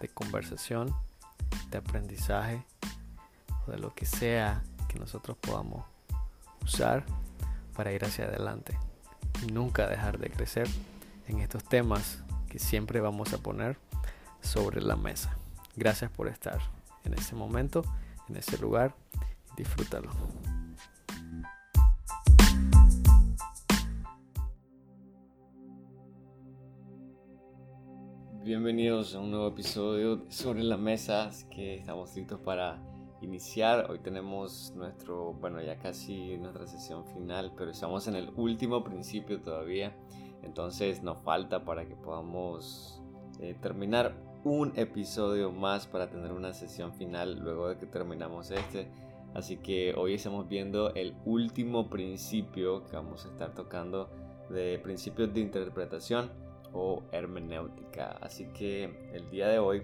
de conversación, de aprendizaje o de lo que sea que nosotros podamos usar para ir hacia adelante y nunca dejar de crecer en estos temas que siempre vamos a poner sobre la mesa. Gracias por estar en este momento, en este lugar. Disfrútalo. Bienvenidos a un nuevo episodio sobre la mesa que estamos listos para iniciar. Hoy tenemos nuestro, bueno, ya casi nuestra sesión final, pero estamos en el último principio todavía. Entonces nos falta para que podamos eh, terminar un episodio más para tener una sesión final luego de que terminamos este. Así que hoy estamos viendo el último principio que vamos a estar tocando de principios de interpretación o hermenéutica. Así que el día de hoy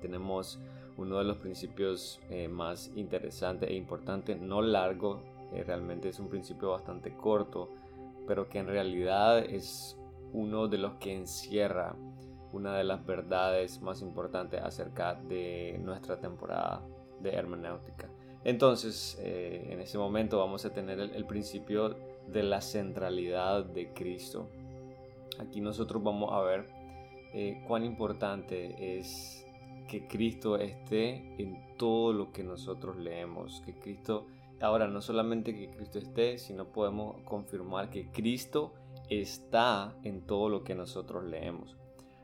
tenemos uno de los principios eh, más interesantes e importantes, no largo, eh, realmente es un principio bastante corto, pero que en realidad es uno de los que encierra una de las verdades más importantes acerca de nuestra temporada de hermenéutica. Entonces, eh, en ese momento vamos a tener el, principio de la centralidad de Cristo. Aquí nosotros vamos a ver cuán importante es que Cristo esté en todo lo que nosotros leemos, que Cristo, ahora no solamente que Cristo esté, sino podemos confirmar que Cristo está en todo lo que nosotros leemos.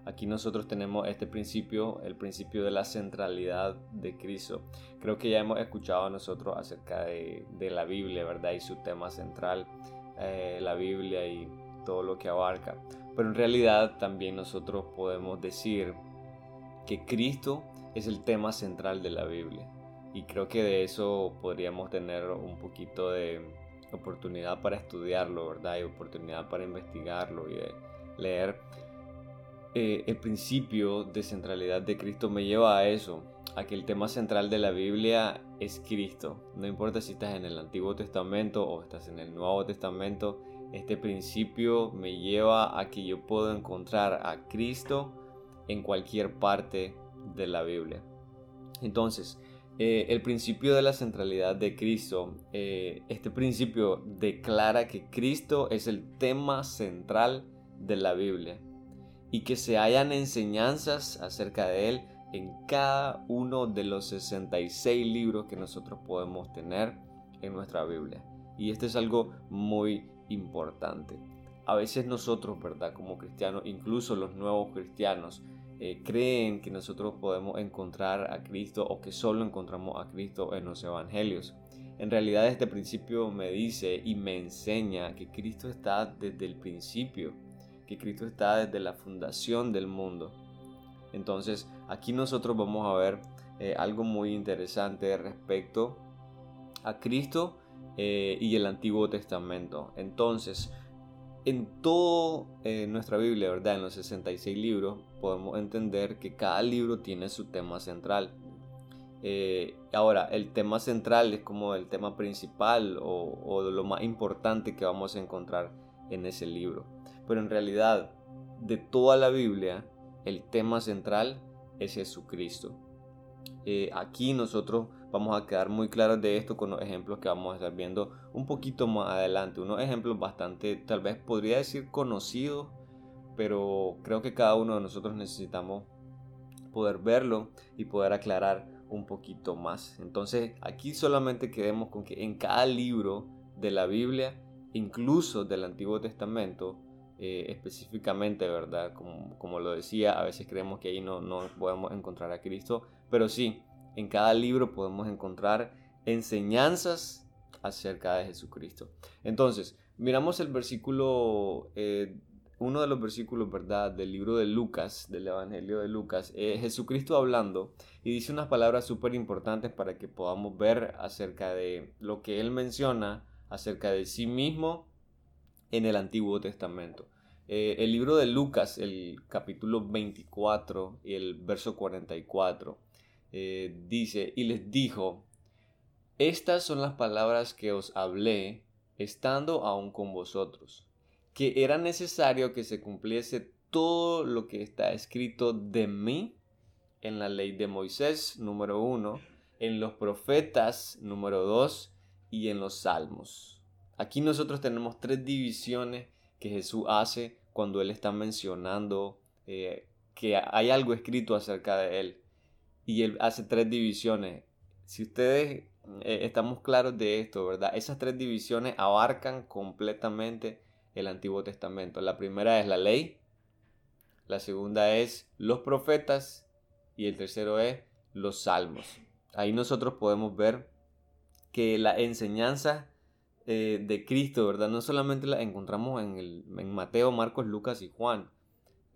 Aquí nosotros tenemos este principio, el principio de la centralidad de Cristo. Creo que ya hemos escuchado nosotros acerca de, la Biblia, ¿verdad? Y su tema central, eh, la Biblia y todo lo que abarca. Pero en realidad también nosotros podemos decir que Cristo es el tema central de la Biblia. Y creo que de eso podríamos tener un poquito de oportunidad para estudiarlo, ¿verdad? Y oportunidad para investigarlo y leer. Eh, el principio de centralidad de Cristo me lleva a eso, a que el tema central de la Biblia es Cristo. No importa si estás en el Antiguo Testamento o estás en el Nuevo Testamento, este principio me lleva a que yo puedo encontrar a Cristo en cualquier parte de la Biblia. Entonces, eh, el principio de la centralidad de Cristo, eh, este principio declara que Cristo es el tema central de la Biblia y que se hayan enseñanzas acerca de Él en cada uno de los 66 libros que nosotros podemos tener en nuestra Biblia. Y esto es algo muy importante. A veces nosotros, ¿verdad? Como cristianos, incluso los nuevos cristianos, eh, creen que nosotros podemos encontrar a Cristo o que solo encontramos a Cristo en los evangelios. En realidad este principio me dice y me enseña que Cristo está desde el principio, que Cristo está desde la fundación del mundo. Entonces aquí nosotros vamos a ver eh, algo muy interesante respecto a Cristo eh, y el Antiguo Testamento. Entonces, en toda nuestra Biblia, ¿verdad? En los 66 libros, podemos entender que cada libro tiene su tema central. Eh, ahora, el tema central es como el tema principal o, o, lo más importante que vamos a encontrar en ese libro. Pero en realidad, de toda la Biblia, el tema central es Jesucristo. Eh, aquí nosotros vamos a quedar muy claros de esto con los ejemplos que vamos a estar viendo un poquito más adelante. Unos ejemplos bastante, tal vez podría decir conocidos, pero creo que cada uno de nosotros necesitamos poder verlo y poder aclarar un poquito más. Entonces aquí solamente quedemos con que en cada libro de la Biblia, incluso del Antiguo Testamento, eh, específicamente, ¿verdad? Como, como, lo decía, a veces creemos que ahí no, no podemos encontrar a Cristo, pero sí, en cada libro podemos encontrar enseñanzas acerca de Jesucristo. Entonces, miramos el versículo eh, uno de los versículos, ¿verdad?, del libro de Lucas, del Evangelio de Lucas, es Jesucristo hablando y dice unas palabras súper importantes para que podamos ver acerca de lo que él menciona acerca de sí mismo en el Antiguo Testamento. Eh, el libro de Lucas, el capítulo 24 y el verso 44, eh, dice, y les dijo, estas son las palabras que os hablé estando aún con vosotros que era necesario que se cumpliese todo lo que está escrito de mí en la ley de Moisés, número uno, en los profetas, número dos, y en los salmos. Aquí nosotros tenemos tres divisiones que Jesús hace cuando Él está mencionando eh, que hay algo escrito acerca de Él. Y Él hace tres divisiones. Si ustedes eh, estamos claros de esto, ¿verdad? Esas tres divisiones abarcan completamente el Antiguo Testamento. La primera es la ley, la segunda es los profetas y el tercero es los salmos. Ahí nosotros podemos ver que la enseñanza eh, de Cristo, ¿verdad? No solamente la encontramos en, el, en Mateo, Marcos, Lucas y Juan.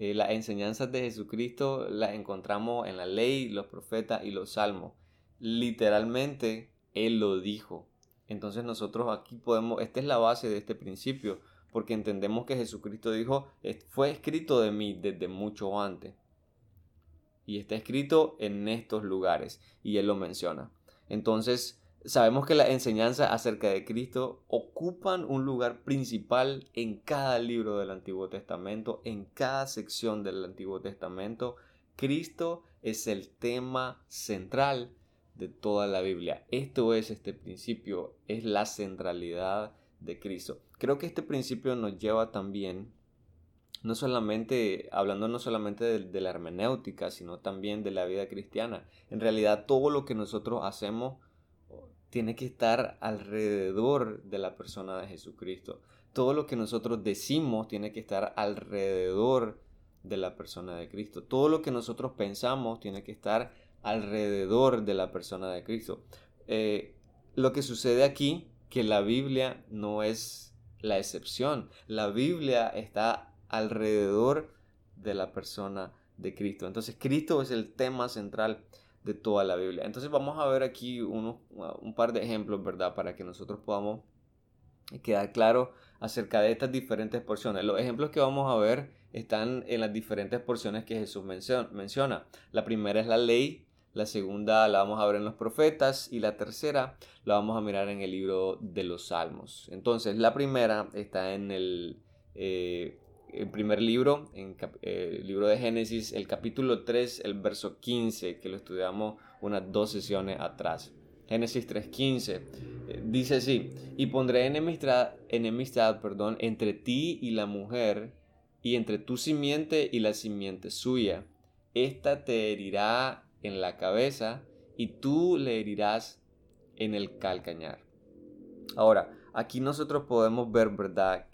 Eh, las enseñanzas de Jesucristo las encontramos en la ley, los profetas y los salmos. Literalmente, Él lo dijo. Entonces nosotros aquí podemos, esta es la base de este principio porque entendemos que Jesucristo dijo, fue escrito de mí desde mucho antes. Y está escrito en estos lugares, y él lo menciona. Entonces, sabemos que las enseñanzas acerca de Cristo ocupan un lugar principal en cada libro del Antiguo Testamento, en cada sección del Antiguo Testamento. Cristo es el tema central de toda la Biblia. Esto es este principio, es la centralidad de Cristo. Creo que este principio nos lleva también, no solamente, hablando no solamente de, la hermenéutica, sino también de la vida cristiana. En realidad todo lo que nosotros hacemos tiene que estar alrededor de la persona de Jesucristo. Todo lo que nosotros decimos tiene que estar alrededor de la persona de Cristo. Todo lo que nosotros pensamos tiene que estar alrededor de la persona de Cristo. Eh, lo que sucede aquí que la Biblia no es la excepción. La Biblia está alrededor de la persona de Cristo. Entonces Cristo es el tema central de toda la Biblia. Entonces vamos a ver aquí un par de ejemplos, ¿verdad? Para que nosotros podamos quedar claro acerca de estas diferentes porciones. Los ejemplos que vamos a ver están en las diferentes porciones que Jesús menciona. La primera es la ley, la segunda la vamos a ver en los profetas y la tercera la vamos a mirar en el libro de los salmos. Entonces la primera está en el, eh, primer libro, en eh, el libro de Génesis, el capítulo 3, el verso 15, que lo estudiamos unas dos sesiones atrás. Génesis 3.15 eh, dice así, y pondré enemistad, enemistad perdón, entre ti y la mujer, y entre tu simiente y la simiente suya. Esta te herirá en la cabeza y tú le herirás en el calcañar. Ahora, aquí nosotros podemos ver, ¿verdad?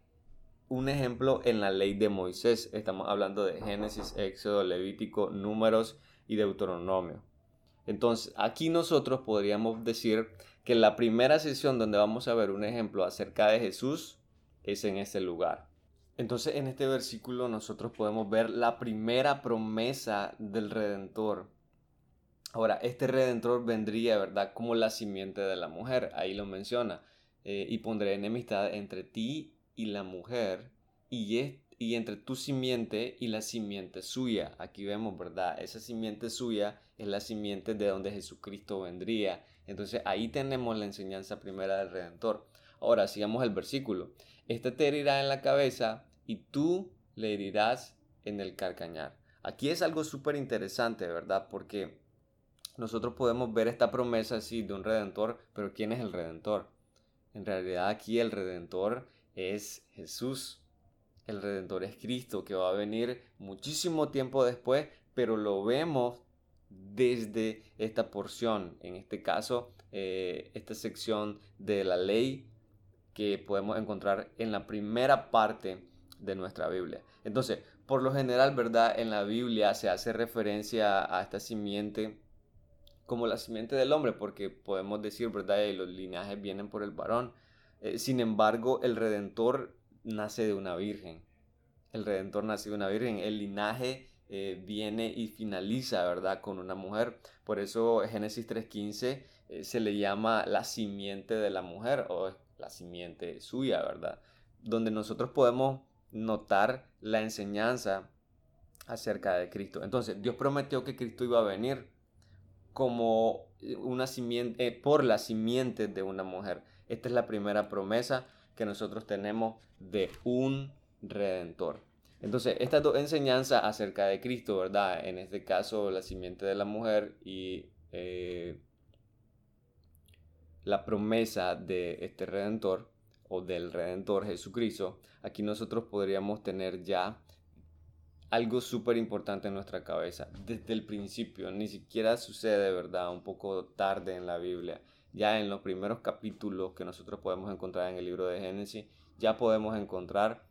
Un ejemplo en la ley de Moisés. Estamos hablando de Génesis, Éxodo, Levítico, Números y Deuteronomio. Entonces, aquí nosotros podríamos decir que la primera sesión donde vamos a ver un ejemplo acerca de Jesús es en este lugar. Entonces, en este versículo nosotros podemos ver la primera promesa del Redentor Ahora, este redentor vendría, ¿verdad? Como la simiente de la mujer, ahí lo menciona. Eh, y pondré enemistad entre ti y la mujer, y, y entre tu simiente y la simiente suya. Aquí vemos, ¿verdad? Esa simiente suya es la simiente de donde Jesucristo vendría. Entonces ahí tenemos la enseñanza primera del Redentor. Ahora, sigamos el versículo. Este te herirá en la cabeza y tú le herirás en el carcañar. Aquí es algo súper interesante, ¿verdad? Porque nosotros podemos ver esta promesa así de un redentor, pero ¿quién es el redentor? En realidad aquí el redentor es Jesús. El redentor es Cristo, que va a venir muchísimo tiempo después, pero lo vemos desde esta porción, en este caso, eh, esta sección de la ley que podemos encontrar en la primera parte de nuestra Biblia. Entonces, por lo general, ¿verdad? En la Biblia se hace referencia a esta simiente como la simiente del hombre, porque podemos decir, ¿verdad? Y los linajes vienen por el varón. Eh, sin embargo, el Redentor nace de una virgen. El Redentor nace de una virgen. El linaje eh, viene y finaliza, ¿verdad? Con una mujer. Por eso Génesis 3.15 eh, se le llama la simiente de la mujer o la simiente suya, ¿verdad? Donde nosotros podemos notar la enseñanza acerca de Cristo. Entonces, Dios prometió que Cristo iba a venir como una simiente, eh, por la simiente de una mujer. Esta es la primera promesa que nosotros tenemos de un redentor. Entonces, estas dos enseñanzas acerca de Cristo, ¿verdad? En este caso, la simiente de la mujer y eh, la promesa de este redentor o del redentor Jesucristo, aquí nosotros podríamos tener ya algo súper importante en nuestra cabeza desde el principio. Ni siquiera sucede, ¿verdad? Un poco tarde en la Biblia. Ya en los primeros capítulos que nosotros podemos encontrar en el libro de Génesis, ya podemos encontrar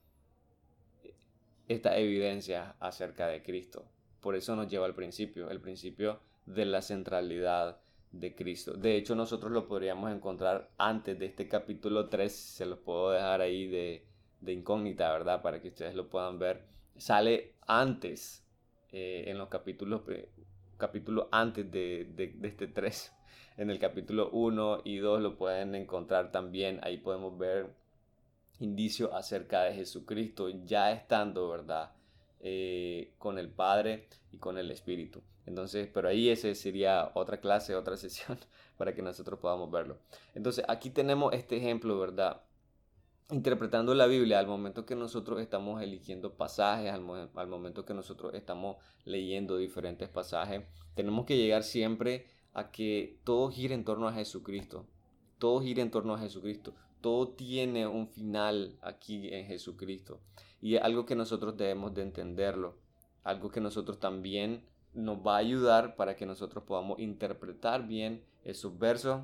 esta evidencia acerca de Cristo. Por eso nos lleva al principio, el principio de la centralidad de Cristo. De hecho, nosotros lo podríamos encontrar antes de este capítulo 3, se los puedo dejar ahí de, incógnita, ¿verdad? Para que ustedes lo puedan ver. Sale antes, eh, en los capítulos, capítulo antes de, de este 3. En el capítulo 1 y 2 lo pueden encontrar también. Ahí podemos ver indicio acerca de Jesucristo ya estando, ¿verdad? Eh, con el Padre y con el Espíritu. Entonces, pero ahí ese sería otra clase, otra sesión para que nosotros podamos verlo. Entonces, aquí tenemos este ejemplo, ¿verdad? Interpretando la Biblia al momento que nosotros estamos eligiendo pasajes, al, al momento que nosotros estamos leyendo diferentes pasajes, tenemos que llegar siempre a que todo gire en torno a Jesucristo. Todo gira en torno a Jesucristo todo tiene un final aquí en Jesucristo. Y es algo que nosotros debemos de entenderlo. Algo que nosotros también nos va a ayudar para que nosotros podamos interpretar bien esos versos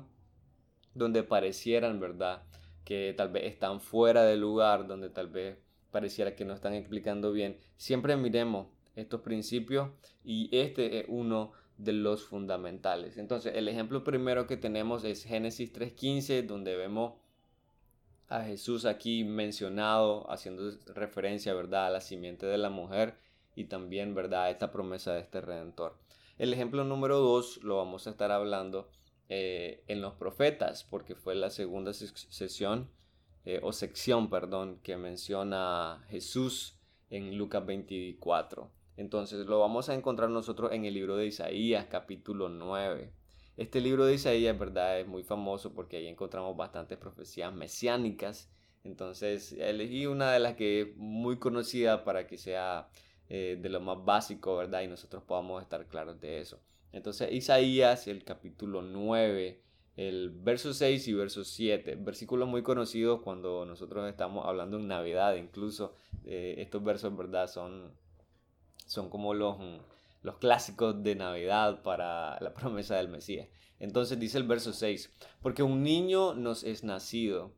donde parecieran, ¿verdad? Que tal vez están fuera del lugar, donde tal vez pareciera que no están explicando bien. Siempre miremos estos principios y este es uno de los fundamentales. Entonces, el ejemplo primero que tenemos es Génesis 3.15, donde vemos a Jesús aquí mencionado, haciendo referencia, ¿verdad?, a la simiente de la mujer y también, ¿verdad?, a esta promesa de este redentor. El ejemplo número dos lo vamos a estar hablando eh, en los profetas, porque fue la segunda sesión eh, o sección, perdón, que menciona Jesús en Lucas 24. Entonces lo vamos a encontrar nosotros en el libro de Isaías, capítulo 9. Este libro de Isaías, ¿verdad? Es muy famoso porque ahí encontramos bastantes profecías mesiánicas. Entonces elegí una de las que es muy conocida para que sea eh, de lo más básico, ¿verdad? Y nosotros podamos estar claros de eso. Entonces Isaías, el capítulo 9, el verso 6 y verso 7, versículos muy conocidos cuando nosotros estamos hablando en Navidad, incluso eh, estos versos, ¿verdad? Son, son como los los clásicos de Navidad para la promesa del Mesías. Entonces dice el verso 6, porque un niño nos es nacido,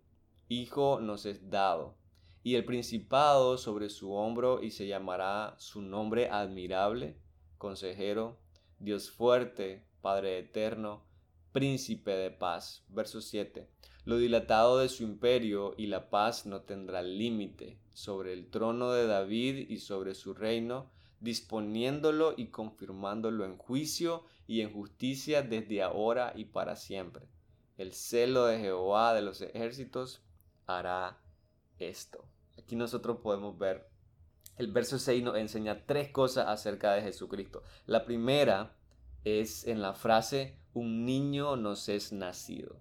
hijo nos es dado, y el principado sobre su hombro y se llamará su nombre admirable, consejero, Dios fuerte, Padre eterno, príncipe de paz. Verso 7. Lo dilatado de su imperio y la paz no tendrá límite sobre el trono de David y sobre su reino disponiéndolo y confirmándolo en juicio y en justicia desde ahora y para siempre. El celo de Jehová de los ejércitos hará esto. Aquí nosotros podemos ver, el verso 6 nos enseña tres cosas acerca de Jesucristo. La primera es en la frase, un niño nos es nacido.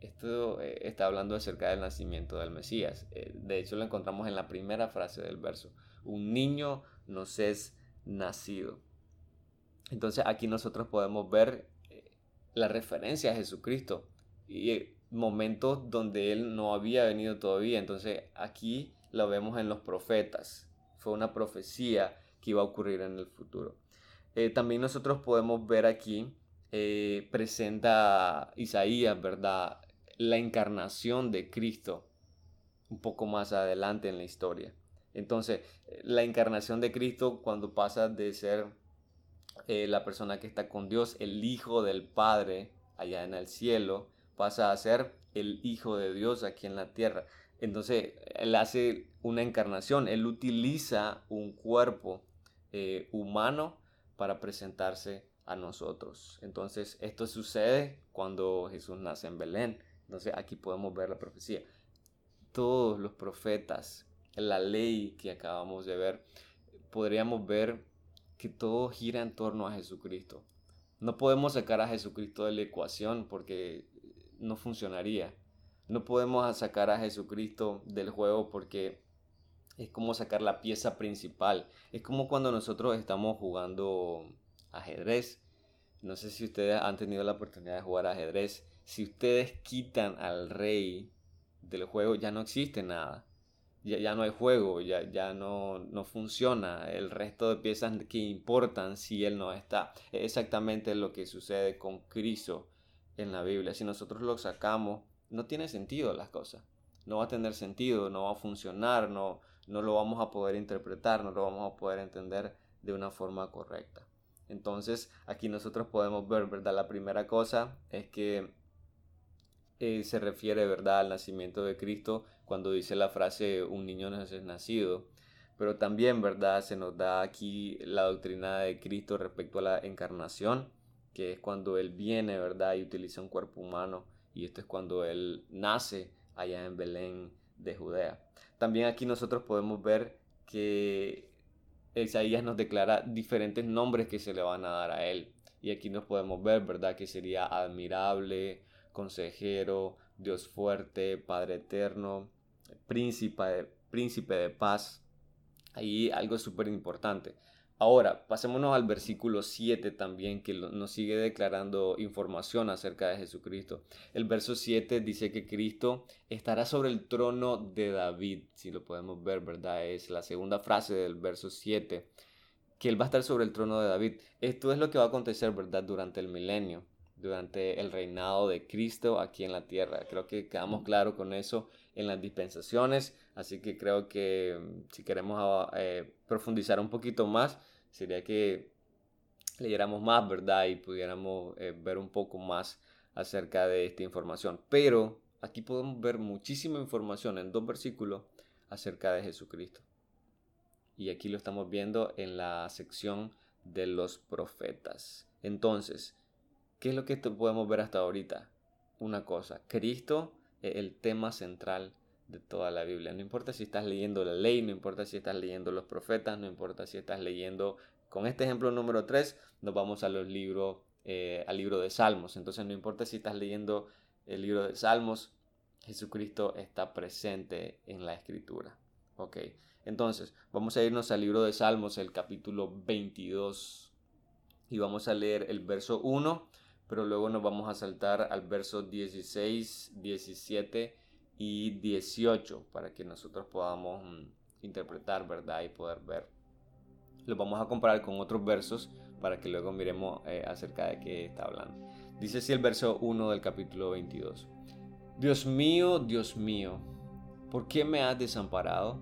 Esto eh, está hablando acerca del nacimiento del Mesías. Eh, de hecho, lo encontramos en la primera frase del verso. Un niño nos es nacido. Entonces aquí nosotros podemos ver eh, la referencia a Jesucristo y eh, momentos donde Él no había venido todavía. Entonces aquí lo vemos en los profetas. Fue una profecía que iba a ocurrir en el futuro. Eh, también nosotros podemos ver aquí, presenta Isaías, ¿verdad? La encarnación de Cristo un poco más adelante en la historia. Entonces, la encarnación de Cristo cuando pasa de ser eh, la persona que está con Dios, el Hijo del Padre allá en el cielo, pasa a ser el Hijo de Dios aquí en la tierra. Entonces, Él hace una encarnación, Él utiliza un cuerpo eh, humano para presentarse a nosotros. Entonces, esto sucede cuando Jesús nace en Belén. Entonces, aquí podemos ver la profecía. Todos los profetas la ley que acabamos de ver, podríamos ver que todo gira en torno a Jesucristo. No podemos sacar a Jesucristo de la ecuación porque no funcionaría. No podemos sacar a Jesucristo del juego porque es como sacar la pieza principal. Es como cuando nosotros estamos jugando ajedrez. No sé si ustedes han tenido la oportunidad de jugar ajedrez. Si ustedes quitan al rey del juego, ya no existe nada. Ya, ya no hay juego, ya, ya no, no, funciona. El resto de piezas que importan si él no está. Es exactamente lo que sucede con Cristo en la Biblia. Si nosotros lo sacamos, no tiene sentido las cosas. No va a tener sentido, no va a funcionar, no, no lo vamos a poder interpretar, no lo vamos a poder entender de una forma correcta. Entonces, aquí nosotros podemos ver, ¿verdad? La primera cosa es que eh, se refiere, ¿verdad?, al nacimiento de Cristo cuando dice la frase un niño no es nacido. Pero también, ¿verdad?, se nos da aquí la doctrina de Cristo respecto a la encarnación, que es cuando Él viene, ¿verdad?, y utiliza un cuerpo humano. Y esto es cuando Él nace allá en Belén de Judea. También aquí nosotros podemos ver que Isaías nos declara diferentes nombres que se le van a dar a él. Y aquí nos podemos ver, ¿verdad? Que sería admirable, consejero, Dios fuerte, Padre eterno, príncipe, príncipe de paz. Ahí algo súper importante. Ahora, pasémonos al versículo 7 también, que nos sigue declarando información acerca de Jesucristo. El verso 7 dice que Cristo estará sobre el trono de David, si lo podemos ver, ¿verdad? Es la segunda frase del verso 7, que Él va a estar sobre el trono de David. Esto es lo que va a acontecer, ¿verdad? Durante el milenio, durante el reinado de Cristo aquí en la tierra. Creo que quedamos claros con eso en las dispensaciones, así que creo que mm, si queremos eh, profundizar un poquito más, sería que leyéramos más, ¿verdad? Y pudiéramos eh, ver un poco más acerca de esta información. Pero aquí podemos ver muchísima información en dos versículos acerca de Jesucristo. Y aquí lo estamos viendo en la sección de los profetas. Entonces, ¿qué es lo que podemos ver hasta ahorita? Una cosa, Cristo es el tema central de toda la Biblia. No importa si estás leyendo la ley, no importa si estás leyendo los profetas, no importa si estás leyendo, con este ejemplo número 3, nos vamos a los libros, eh, al libro de Salmos. Entonces no importa si estás leyendo el libro de Salmos, Jesucristo está presente en la escritura. Ok, entonces vamos a irnos al libro de Salmos, el capítulo 22, y vamos a leer el verso 1, pero luego nos vamos a saltar al verso 16, 17 y 18 para que nosotros podamos mm, interpretar, ¿verdad? Y poder ver. Lo vamos a comparar con otros versos para que luego miremos eh, acerca de qué está hablando. Dice así el verso 1 del capítulo 22. Dios mío, Dios mío, ¿por qué me has desamparado?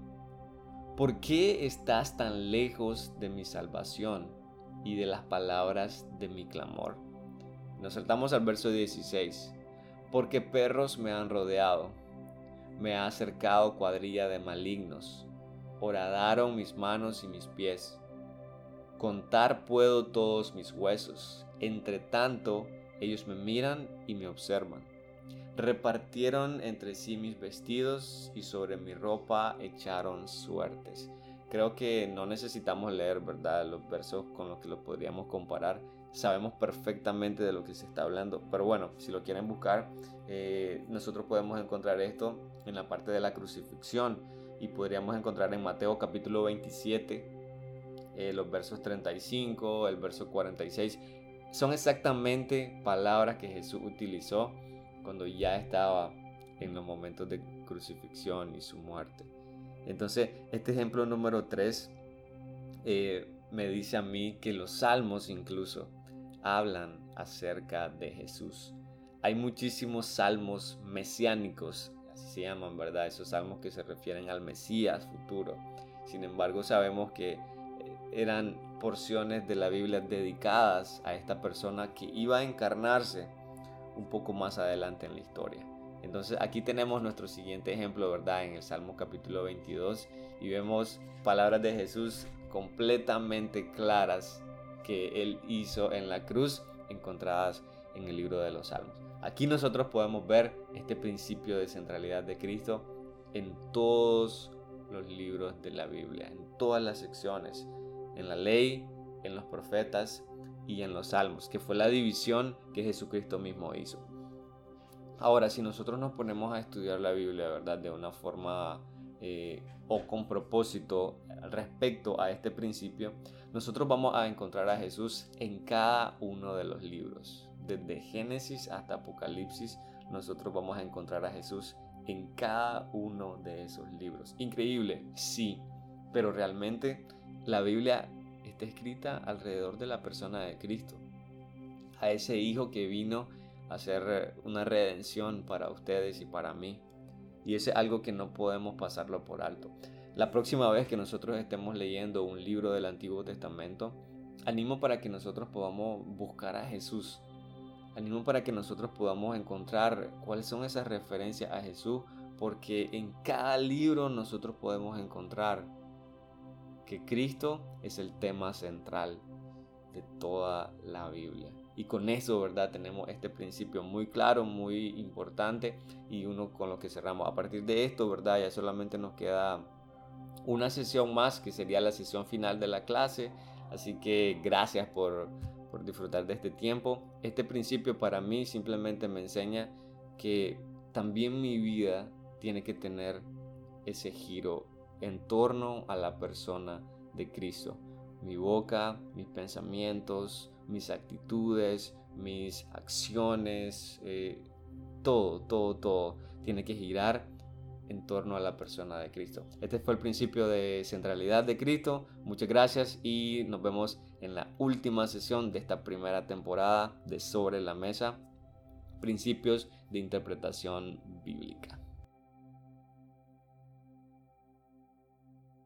¿Por qué estás tan lejos de mi salvación y de las palabras de mi clamor? Nos saltamos al verso 16. Porque perros me han rodeado me ha acercado cuadrilla de malignos. Horadaron mis manos y mis pies. Contar puedo todos mis huesos. Entre tanto, ellos me miran y me observan. Repartieron entre sí mis vestidos y sobre mi ropa echaron suertes. Creo que no necesitamos leer, ¿verdad?, los versos con los que lo podríamos comparar sabemos perfectamente de lo que se está hablando. Pero bueno, si lo quieren buscar, eh, nosotros podemos encontrar esto en la parte de la crucifixión y podríamos encontrar en Mateo capítulo 27 eh, los versos 35, el verso 46. Son exactamente palabras que Jesús utilizó cuando ya estaba en los momentos de crucifixión y su muerte. Entonces, este ejemplo número 3 eh, me dice a mí que los salmos incluso hablan acerca de Jesús. Hay muchísimos salmos mesiánicos, así se llaman, ¿verdad? Esos salmos que se refieren al Mesías futuro. Sin embargo, sabemos que eh, eran porciones de la Biblia dedicadas a esta persona que iba a encarnarse un poco más adelante en la historia. Entonces aquí tenemos nuestro siguiente ejemplo, ¿verdad? En el Salmo capítulo 22 y vemos palabras de Jesús completamente claras que Él hizo en la cruz encontradas en el libro de los Salmos. Aquí nosotros podemos ver este principio de centralidad de Cristo en todos los libros de la Biblia, en todas las secciones, en la ley, en los profetas y en los salmos, que fue la división que Jesucristo mismo hizo. Ahora, si nosotros nos ponemos a estudiar la Biblia, ¿verdad? De una forma eh, o con propósito respecto a este principio, nosotros vamos a encontrar a Jesús en cada uno de los libros. Desde Génesis hasta Apocalipsis, nosotros vamos a encontrar a Jesús en cada uno de esos libros. Increíble, sí, pero realmente la Biblia está escrita alrededor de la persona de Cristo, a ese Hijo que vino a hacer una redención para ustedes y para mí. Y ese es algo que no podemos pasarlo por alto. La próxima vez que nosotros estemos leyendo un libro del Antiguo Testamento, animo para que nosotros podamos buscar a Jesús. Animo para que nosotros podamos encontrar cuáles son esas referencias a Jesús, porque en cada libro nosotros podemos encontrar que Cristo es el tema central de toda la Biblia. Y con eso, ¿verdad? Tenemos este principio muy claro, muy importante y uno con lo que cerramos. A partir de esto, ¿verdad? Ya solamente nos queda una sesión más que sería la sesión final de la clase. Así que gracias por, por disfrutar de este tiempo. Este principio para mí simplemente me enseña que también mi vida tiene que tener ese giro en torno a la persona de Cristo. Mi boca, mis pensamientos, mis actitudes, mis acciones, eh, todo, todo, todo tiene que girar en torno a la persona de Cristo. Este fue el principio de centralidad de Cristo. Muchas gracias y nos vemos en la última sesión de esta primera temporada de Sobre la Mesa, principios de interpretación bíblica.